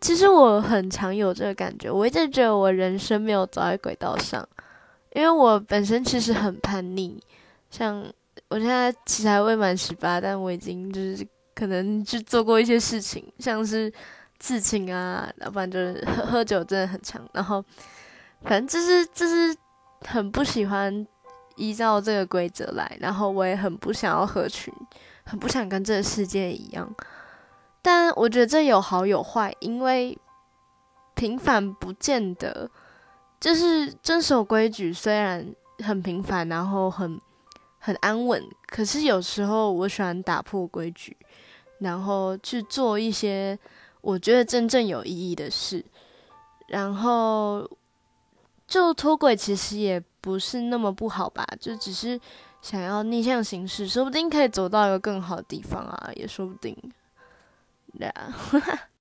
其实我很常有这个感觉，我一直觉得我人生没有走在轨道上，因为我本身其实很叛逆，像我现在其实还未满十八，但我已经就是可能去做过一些事情，像是刺青啊，要不然就是 喝喝酒真的很强，然后反正就是就是很不喜欢依照这个规则来，然后我也很不想要合群，很不想跟这个世界一样。但我觉得这有好有坏，因为平凡不见得就是遵守规矩，虽然很平凡，然后很很安稳，可是有时候我喜欢打破规矩，然后去做一些我觉得真正有意义的事，然后就脱轨其实也不是那么不好吧，就只是想要逆向行事，说不定可以走到一个更好的地方啊，也说不定。对啊，